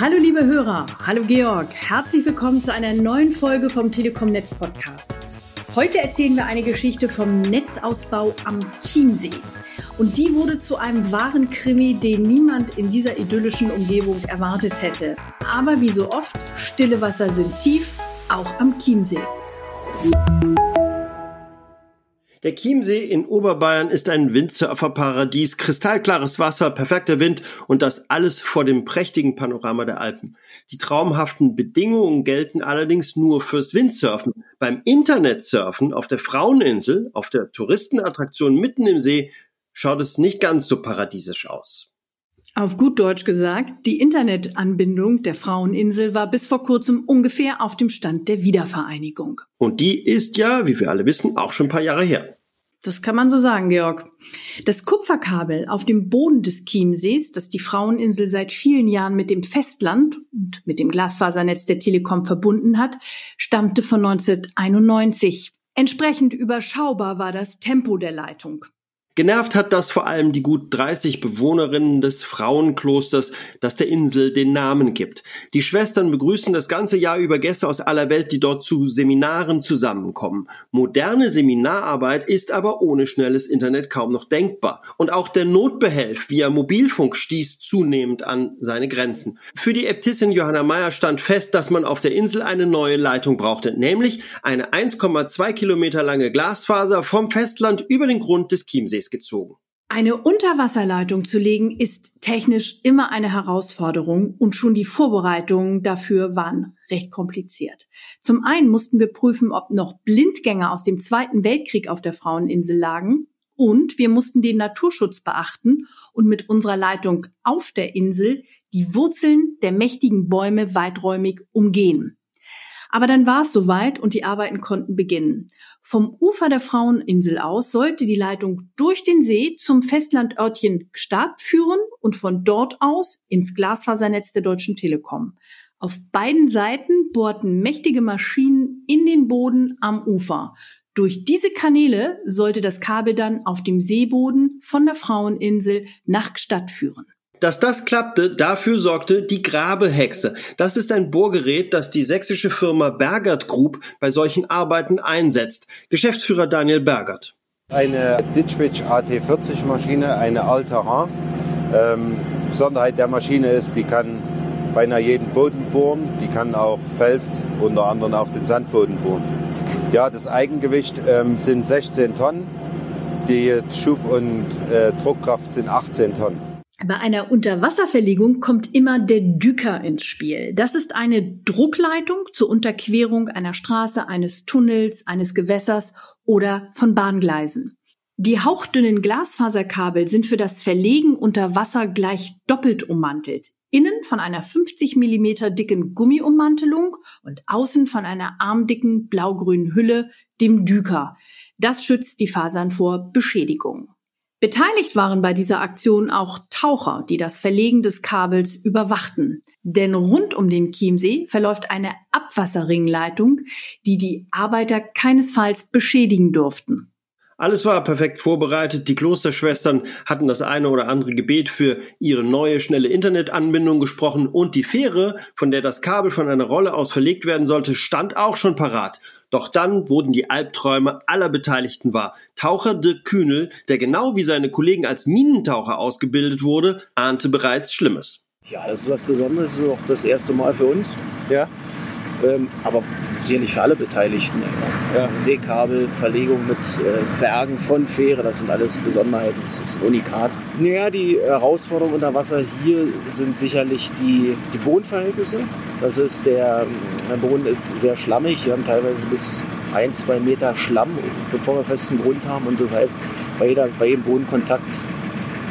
Hallo liebe Hörer, hallo Georg, herzlich willkommen zu einer neuen Folge vom Telekom Netz Podcast. Heute erzählen wir eine Geschichte vom Netzausbau am Chiemsee. Und die wurde zu einem wahren Krimi, den niemand in dieser idyllischen Umgebung erwartet hätte. Aber wie so oft, stille Wasser sind tief, auch am Chiemsee. Der Chiemsee in Oberbayern ist ein Windsurferparadies, kristallklares Wasser, perfekter Wind und das alles vor dem prächtigen Panorama der Alpen. Die traumhaften Bedingungen gelten allerdings nur fürs Windsurfen. Beim Internetsurfen auf der Fraueninsel, auf der Touristenattraktion mitten im See, schaut es nicht ganz so paradiesisch aus. Auf gut Deutsch gesagt, die Internetanbindung der Fraueninsel war bis vor kurzem ungefähr auf dem Stand der Wiedervereinigung. Und die ist ja, wie wir alle wissen, auch schon ein paar Jahre her. Das kann man so sagen, Georg. Das Kupferkabel auf dem Boden des Chiemsees, das die Fraueninsel seit vielen Jahren mit dem Festland und mit dem Glasfasernetz der Telekom verbunden hat, stammte von 1991. Entsprechend überschaubar war das Tempo der Leitung. Genervt hat das vor allem die gut 30 Bewohnerinnen des Frauenklosters, das der Insel den Namen gibt. Die Schwestern begrüßen das ganze Jahr über Gäste aus aller Welt, die dort zu Seminaren zusammenkommen. Moderne Seminararbeit ist aber ohne schnelles Internet kaum noch denkbar. Und auch der Notbehelf via Mobilfunk stieß zunehmend an seine Grenzen. Für die Äbtissin Johanna Meyer stand fest, dass man auf der Insel eine neue Leitung brauchte, nämlich eine 1,2 Kilometer lange Glasfaser vom Festland über den Grund des Chiemsees gezogen. Eine Unterwasserleitung zu legen ist technisch immer eine Herausforderung und schon die Vorbereitungen dafür waren recht kompliziert. Zum einen mussten wir prüfen, ob noch Blindgänger aus dem Zweiten Weltkrieg auf der Fraueninsel lagen und wir mussten den Naturschutz beachten und mit unserer Leitung auf der Insel die Wurzeln der mächtigen Bäume weiträumig umgehen. Aber dann war es soweit und die Arbeiten konnten beginnen. Vom Ufer der Fraueninsel aus sollte die Leitung durch den See zum Festlandörtchen Start führen und von dort aus ins Glasfasernetz der Deutschen Telekom. Auf beiden Seiten bohrten mächtige Maschinen in den Boden am Ufer. Durch diese Kanäle sollte das Kabel dann auf dem Seeboden von der Fraueninsel nach Gstaad führen. Dass das klappte, dafür sorgte die Grabehexe. Das ist ein Bohrgerät, das die sächsische Firma Bergert Group bei solchen Arbeiten einsetzt. Geschäftsführer Daniel Bergert. Eine Ditchwitch AT40 Maschine, eine Alterra. Ähm, Besonderheit der Maschine ist, die kann beinahe jeden Boden bohren. Die kann auch Fels, unter anderem auch den Sandboden bohren. Ja, das Eigengewicht ähm, sind 16 Tonnen. Die Schub- und äh, Druckkraft sind 18 Tonnen. Bei einer Unterwasserverlegung kommt immer der Düker ins Spiel. Das ist eine Druckleitung zur Unterquerung einer Straße, eines Tunnels, eines Gewässers oder von Bahngleisen. Die hauchdünnen Glasfaserkabel sind für das Verlegen unter Wasser gleich doppelt ummantelt. Innen von einer 50 Millimeter dicken Gummiummantelung und außen von einer armdicken blaugrünen Hülle, dem Düker. Das schützt die Fasern vor Beschädigung. Beteiligt waren bei dieser Aktion auch Taucher, die das Verlegen des Kabels überwachten. Denn rund um den Chiemsee verläuft eine Abwasserringleitung, die die Arbeiter keinesfalls beschädigen durften. Alles war perfekt vorbereitet. Die Klosterschwestern hatten das eine oder andere Gebet für ihre neue schnelle Internetanbindung gesprochen und die Fähre, von der das Kabel von einer Rolle aus verlegt werden sollte, stand auch schon parat. Doch dann wurden die Albträume aller Beteiligten wahr. Taucher Dirk Kühnel, der genau wie seine Kollegen als Minentaucher ausgebildet wurde, ahnte bereits Schlimmes. Ja, das ist was Besonderes, das ist auch das erste Mal für uns. Ja. Ähm, aber sicherlich für alle Beteiligten. Ja. Seekabel, Verlegung mit äh, Bergen von Fähre, das sind alles Besonderheiten, das ist Unikat. Naja, die Herausforderungen unter Wasser hier sind sicherlich die, die Bodenverhältnisse. Das ist der, der Boden ist sehr schlammig, wir haben teilweise bis ein, zwei Meter Schlamm, bevor wir festen Grund haben. Und das heißt, bei, jeder, bei jedem Bodenkontakt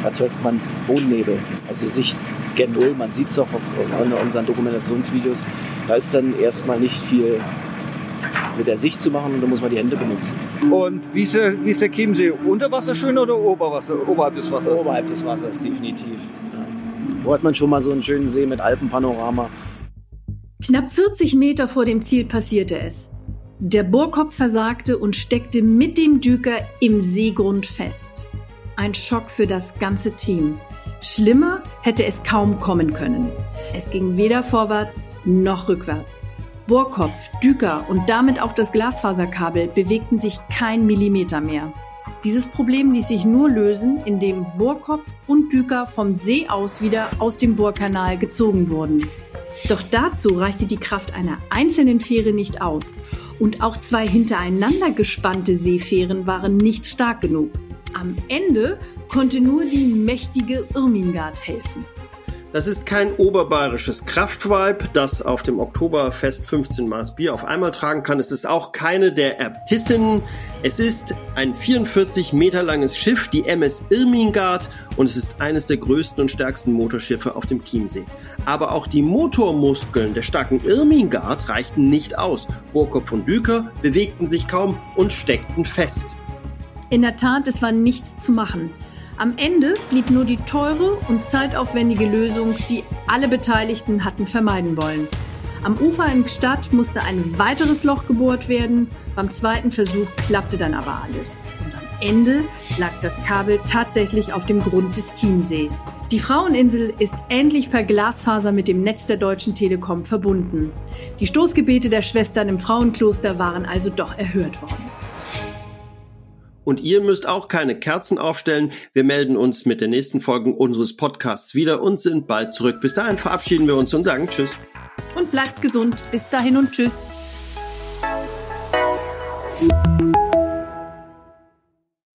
erzeugt man Bodennebel, also Sicht gen Null. Man sieht es auch auf unseren Dokumentationsvideos. Da ist dann erstmal nicht viel mit der Sicht zu machen und da muss man die Hände benutzen. Und wie ist der, wie ist der Chiemsee? Unter Wasser schön oder Oberwasser, oberhalb des Wassers? Oberhalb des Wassers, definitiv. Ja. Wo hat man schon mal so einen schönen See mit Alpenpanorama? Knapp 40 Meter vor dem Ziel passierte es. Der Bohrkopf versagte und steckte mit dem Düker im Seegrund fest. Ein Schock für das ganze Team. Schlimmer hätte es kaum kommen können. Es ging weder vorwärts noch rückwärts. Bohrkopf, Düker und damit auch das Glasfaserkabel bewegten sich kein Millimeter mehr. Dieses Problem ließ sich nur lösen, indem Bohrkopf und Düker vom See aus wieder aus dem Bohrkanal gezogen wurden. Doch dazu reichte die Kraft einer einzelnen Fähre nicht aus. Und auch zwei hintereinander gespannte Seefähren waren nicht stark genug. Am Ende konnte nur die mächtige Irmingard helfen. Das ist kein oberbayerisches Kraftweib, das auf dem Oktoberfest 15 Maß Bier auf einmal tragen kann. Es ist auch keine der Äbtissinnen. Es ist ein 44 Meter langes Schiff, die MS Irmingard, und es ist eines der größten und stärksten Motorschiffe auf dem Chiemsee. Aber auch die Motormuskeln der starken Irmingard reichten nicht aus. Bohrkopf und Düker bewegten sich kaum und steckten fest. In der Tat, es war nichts zu machen. Am Ende blieb nur die teure und zeitaufwendige Lösung, die alle Beteiligten hatten vermeiden wollen. Am Ufer in Gstaad musste ein weiteres Loch gebohrt werden. Beim zweiten Versuch klappte dann aber alles. Und am Ende lag das Kabel tatsächlich auf dem Grund des Chiemsees. Die Fraueninsel ist endlich per Glasfaser mit dem Netz der Deutschen Telekom verbunden. Die Stoßgebete der Schwestern im Frauenkloster waren also doch erhört worden. Und ihr müsst auch keine Kerzen aufstellen. Wir melden uns mit der nächsten Folge unseres Podcasts wieder und sind bald zurück. Bis dahin verabschieden wir uns und sagen Tschüss. Und bleibt gesund. Bis dahin und Tschüss.